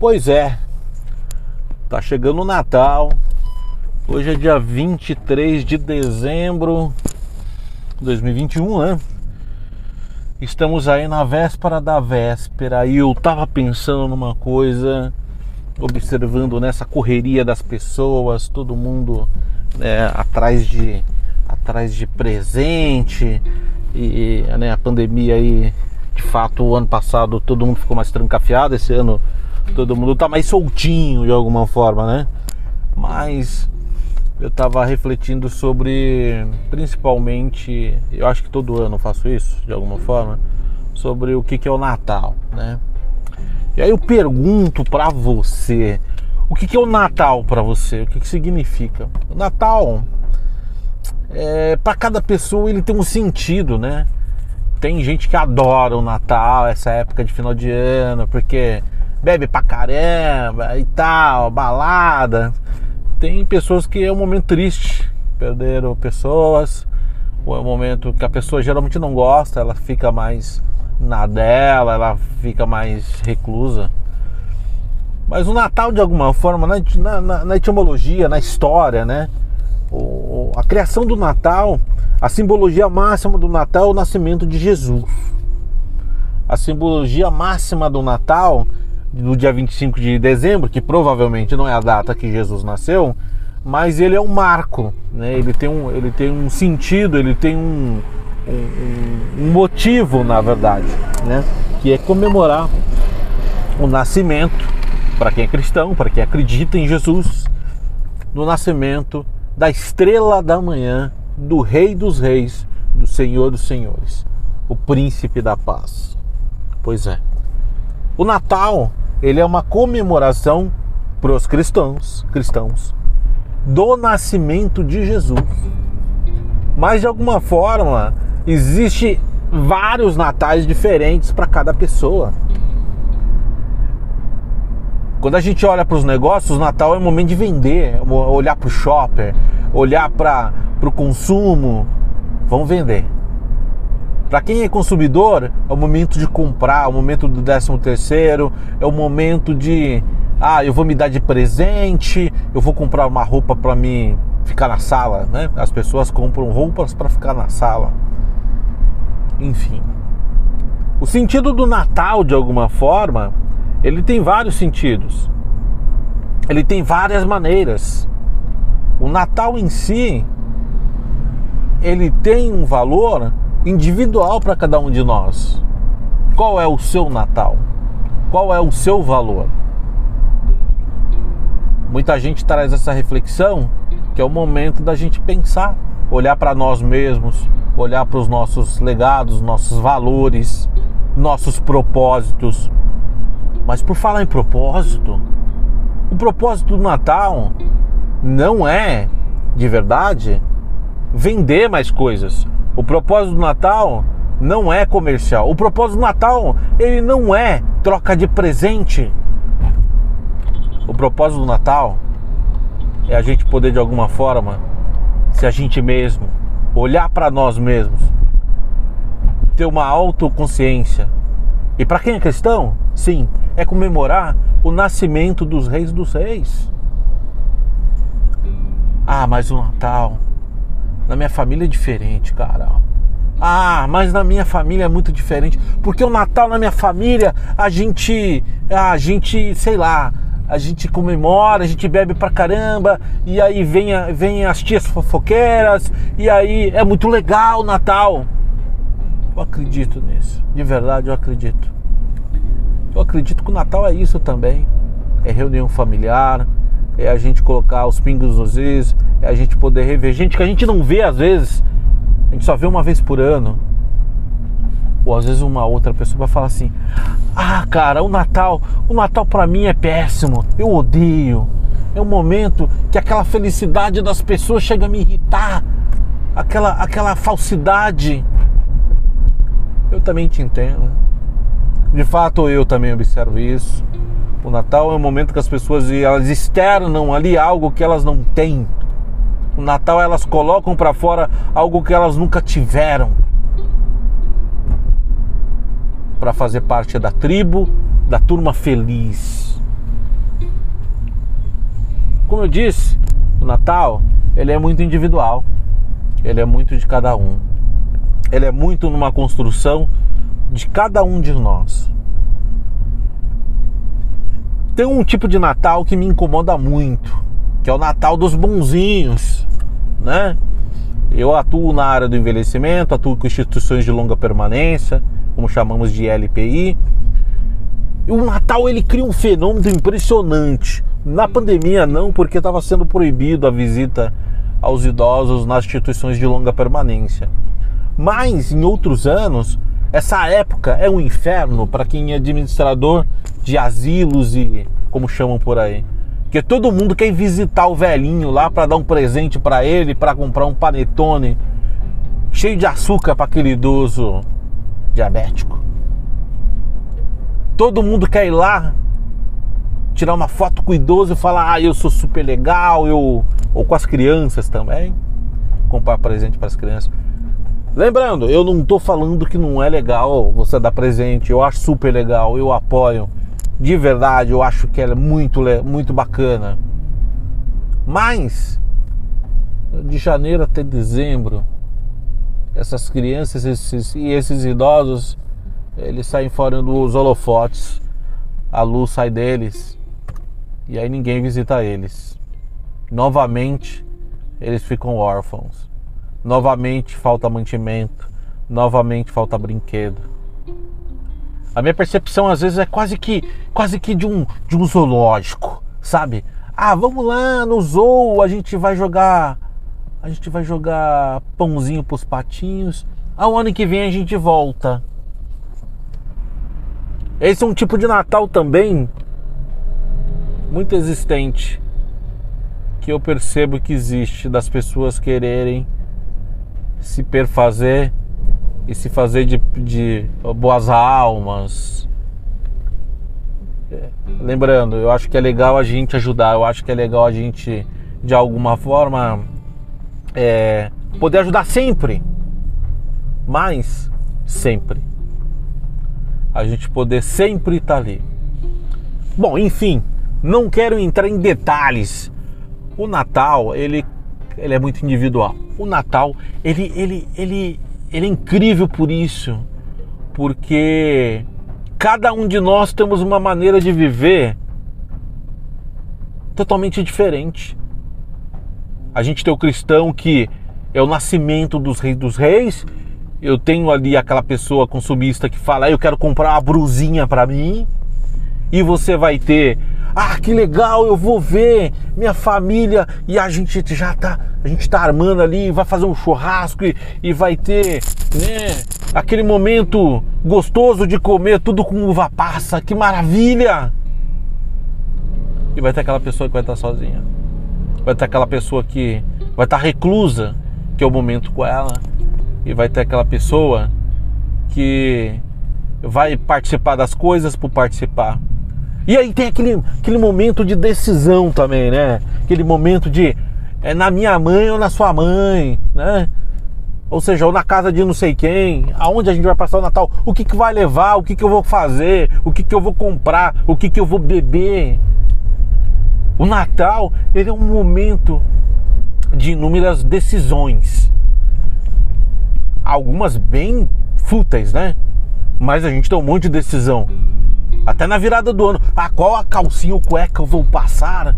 Pois é, tá chegando o Natal. Hoje é dia 23 de dezembro de 2021, né? Estamos aí na véspera da véspera e eu tava pensando numa coisa, observando nessa correria das pessoas, todo mundo né, atrás de atrás de presente e né, a pandemia aí, de fato, o ano passado todo mundo ficou mais trancafiado, esse ano todo mundo tá mais soltinho de alguma forma, né? Mas eu tava refletindo sobre, principalmente, eu acho que todo ano eu faço isso de alguma forma, sobre o que, que é o Natal, né? E aí eu pergunto para você, o que, que é o Natal para você? O que, que significa? O Natal, é, para cada pessoa ele tem um sentido, né? Tem gente que adora o Natal, essa época de final de ano, porque bebe pra caramba e tal, balada. Tem pessoas que é um momento triste, perderam pessoas, ou é um momento que a pessoa geralmente não gosta, ela fica mais na dela, ela fica mais reclusa. Mas o Natal, de alguma forma, na, na, na etimologia, na história, né? O, a criação do Natal, a simbologia máxima do Natal é o nascimento de Jesus. A simbologia máxima do Natal do dia 25 de dezembro, que provavelmente não é a data que Jesus nasceu, mas ele é um marco, né? ele, tem um, ele tem um sentido, ele tem um, um, um motivo, na verdade, né? que é comemorar o nascimento, para quem é cristão, para quem acredita em Jesus, no nascimento da estrela da manhã, do Rei dos Reis, do Senhor dos Senhores, o Príncipe da Paz. Pois é. O Natal, ele é uma comemoração para os cristãos, cristãos do nascimento de Jesus. Mas de alguma forma, existe vários natais diferentes para cada pessoa. Quando a gente olha para os negócios, o Natal é o momento de vender, olhar para o shopper, olhar para o consumo. Vamos vender. Para quem é consumidor, é o momento de comprar, é o momento do 13 terceiro, é o momento de ah, eu vou me dar de presente, eu vou comprar uma roupa para mim ficar na sala, né? As pessoas compram roupas para ficar na sala. Enfim. O sentido do Natal, de alguma forma, ele tem vários sentidos. Ele tem várias maneiras. O Natal em si, ele tem um valor individual para cada um de nós. Qual é o seu Natal? Qual é o seu valor? Muita gente traz essa reflexão que é o momento da gente pensar, olhar para nós mesmos, olhar para os nossos legados, nossos valores, nossos propósitos. Mas por falar em propósito, o propósito do Natal não é, de verdade, vender mais coisas. O propósito do Natal não é comercial. O propósito do Natal, ele não é troca de presente. O propósito do Natal é a gente poder de alguma forma ser a gente mesmo, olhar para nós mesmos, ter uma autoconsciência. E para quem é cristão, sim, é comemorar o nascimento dos reis dos reis. Ah, mas o Natal na minha família é diferente, cara. Ah, mas na minha família é muito diferente. Porque o Natal na minha família, a gente. A gente, sei lá, a gente comemora, a gente bebe pra caramba, e aí vem, vem as tias fofoqueiras, e aí é muito legal o Natal. Eu acredito nisso, de verdade eu acredito. Eu acredito que o Natal é isso também. É reunião familiar, é a gente colocar os pingos nos is, é a gente poder rever gente que a gente não vê às vezes, a gente só vê uma vez por ano. Ou às vezes uma outra pessoa vai falar assim: "Ah, cara, o Natal, o Natal para mim é péssimo. Eu odeio. É um momento que aquela felicidade das pessoas chega a me irritar. Aquela aquela falsidade. Eu também te entendo. De fato, eu também observo isso. O Natal é um momento que as pessoas elas externam ali algo que elas não têm. O Natal elas colocam para fora algo que elas nunca tiveram. Para fazer parte da tribo, da turma feliz. Como eu disse, o Natal ele é muito individual, ele é muito de cada um, ele é muito numa construção de cada um de nós. Tem um tipo de Natal que me incomoda muito, que é o Natal dos bonzinhos, né? Eu atuo na área do envelhecimento, atuo com instituições de longa permanência, como chamamos de LPI. E o Natal ele cria um fenômeno impressionante. Na pandemia não, porque estava sendo proibido a visita aos idosos nas instituições de longa permanência. Mas em outros anos, essa época é um inferno para quem é administrador de asilos e como chamam por aí. Porque todo mundo quer visitar o velhinho lá para dar um presente para ele, para comprar um panetone cheio de açúcar para aquele idoso diabético. Todo mundo quer ir lá tirar uma foto com o idoso e falar: "Ah, eu sou super legal", eu ou com as crianças também, comprar presente para as crianças. Lembrando, eu não estou falando que não é legal você dar presente, eu acho super legal, eu apoio de verdade, eu acho que ela é muito, muito bacana. Mas, de janeiro até dezembro, essas crianças esses, e esses idosos, eles saem fora dos holofotes, a luz sai deles e aí ninguém visita eles. Novamente, eles ficam órfãos. Novamente falta mantimento, novamente falta brinquedo a minha percepção às vezes é quase que quase que de um de um zoológico, sabe? Ah, vamos lá no zoo, a gente vai jogar a gente vai jogar pãozinho pros patinhos. Ao ano que vem a gente volta. Esse é um tipo de Natal também muito existente que eu percebo que existe das pessoas quererem se perfazer e se fazer de, de boas almas. É, lembrando, eu acho que é legal a gente ajudar, eu acho que é legal a gente, de alguma forma, é, poder ajudar sempre, mas sempre. A gente poder sempre estar tá ali. Bom, enfim, não quero entrar em detalhes. O Natal, ele, ele é muito individual. O Natal, ele, ele, ele, ele é incrível por isso, porque cada um de nós temos uma maneira de viver totalmente diferente. A gente tem o cristão que é o nascimento dos reis dos reis. Eu tenho ali aquela pessoa consumista que fala: ah, "Eu quero comprar uma brusinha para mim". E você vai ter ah, que legal, eu vou ver minha família e a gente já tá, a gente tá armando ali, vai fazer um churrasco e, e vai ter, né, aquele momento gostoso de comer tudo com uva passa, que maravilha! E vai ter aquela pessoa que vai estar sozinha. Vai ter aquela pessoa que vai estar reclusa, que é o momento com ela. E vai ter aquela pessoa que vai participar das coisas por participar e aí tem aquele, aquele momento de decisão também, né? Aquele momento de é na minha mãe ou na sua mãe, né? Ou seja, ou na casa de não sei quem, aonde a gente vai passar o Natal, o que, que vai levar, o que, que eu vou fazer, o que, que eu vou comprar, o que, que eu vou beber. O Natal, ele é um momento de inúmeras decisões. Algumas bem fúteis, né? Mas a gente tem um monte de decisão. Até na virada do ano. Ah, qual a calcinha ou cueca eu vou passar?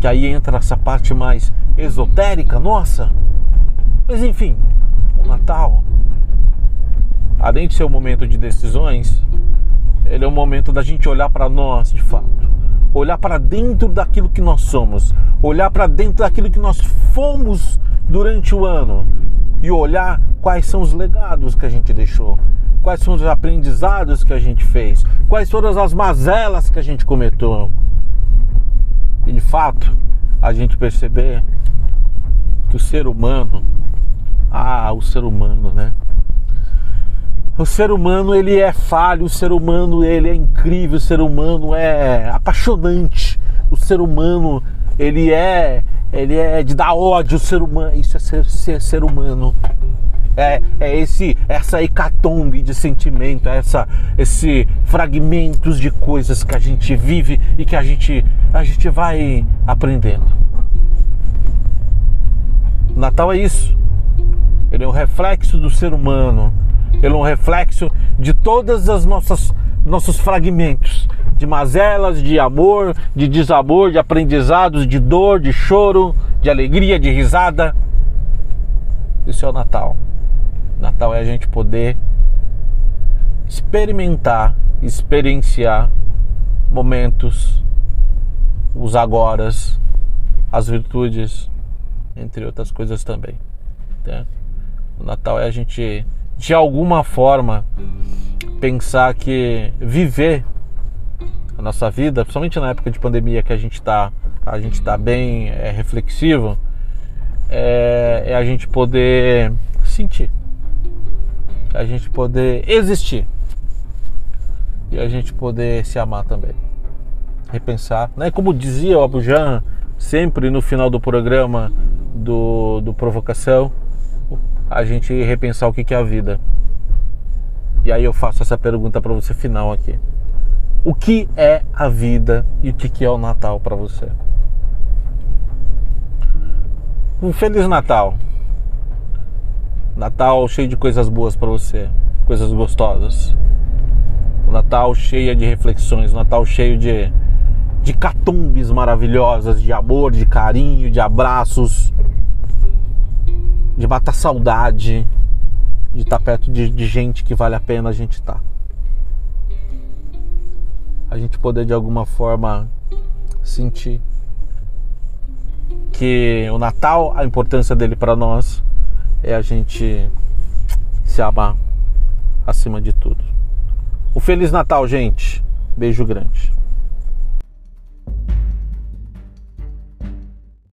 Que aí entra essa parte mais esotérica, nossa. Mas enfim, o Natal, além de ser um momento de decisões, ele é um momento da gente olhar para nós de fato. Olhar para dentro daquilo que nós somos, olhar para dentro daquilo que nós fomos durante o ano e olhar quais são os legados que a gente deixou, quais são os aprendizados que a gente fez, quais foram as mazelas que a gente cometeu. E de fato, a gente perceber que o ser humano, ah, o ser humano, né? O ser humano ele é falho, o ser humano ele é incrível, o ser humano é apaixonante, o ser humano ele é ele é de dar ódio, o ser humano, isso é ser, ser, ser humano é, é esse essa hecatombe de sentimento, essa esse fragmentos de coisas que a gente vive e que a gente a gente vai aprendendo. Natal é isso. Ele é um reflexo do ser humano. Ele é um reflexo de todas as nossas nossos fragmentos de mazelas, de amor, de desamor, de aprendizados, de dor, de choro, de alegria, de risada. Isso é o Natal. Natal é a gente poder experimentar, experienciar momentos, os agoras, as virtudes, entre outras coisas também. Né? O Natal é a gente, de alguma forma, pensar que viver a nossa vida, principalmente na época de pandemia que a gente está a gente tá bem é, reflexivo, é, é a gente poder sentir, a gente poder existir e a gente poder se amar também, repensar, né? Como dizia o Abujan sempre no final do programa do, do provocação, a gente repensar o que é a vida. E aí eu faço essa pergunta para você final aqui. O que é a vida e o que é o Natal para você? Um feliz Natal. Natal cheio de coisas boas para você, coisas gostosas. O Natal cheio de reflexões, o Natal cheio de de catumbes maravilhosas, de amor, de carinho, de abraços, de matar saudade, de estar perto de, de gente que vale a pena a gente estar. Tá. A gente poder de alguma forma sentir que o Natal, a importância dele para nós é a gente se amar acima de tudo. O Feliz Natal, gente. Beijo grande.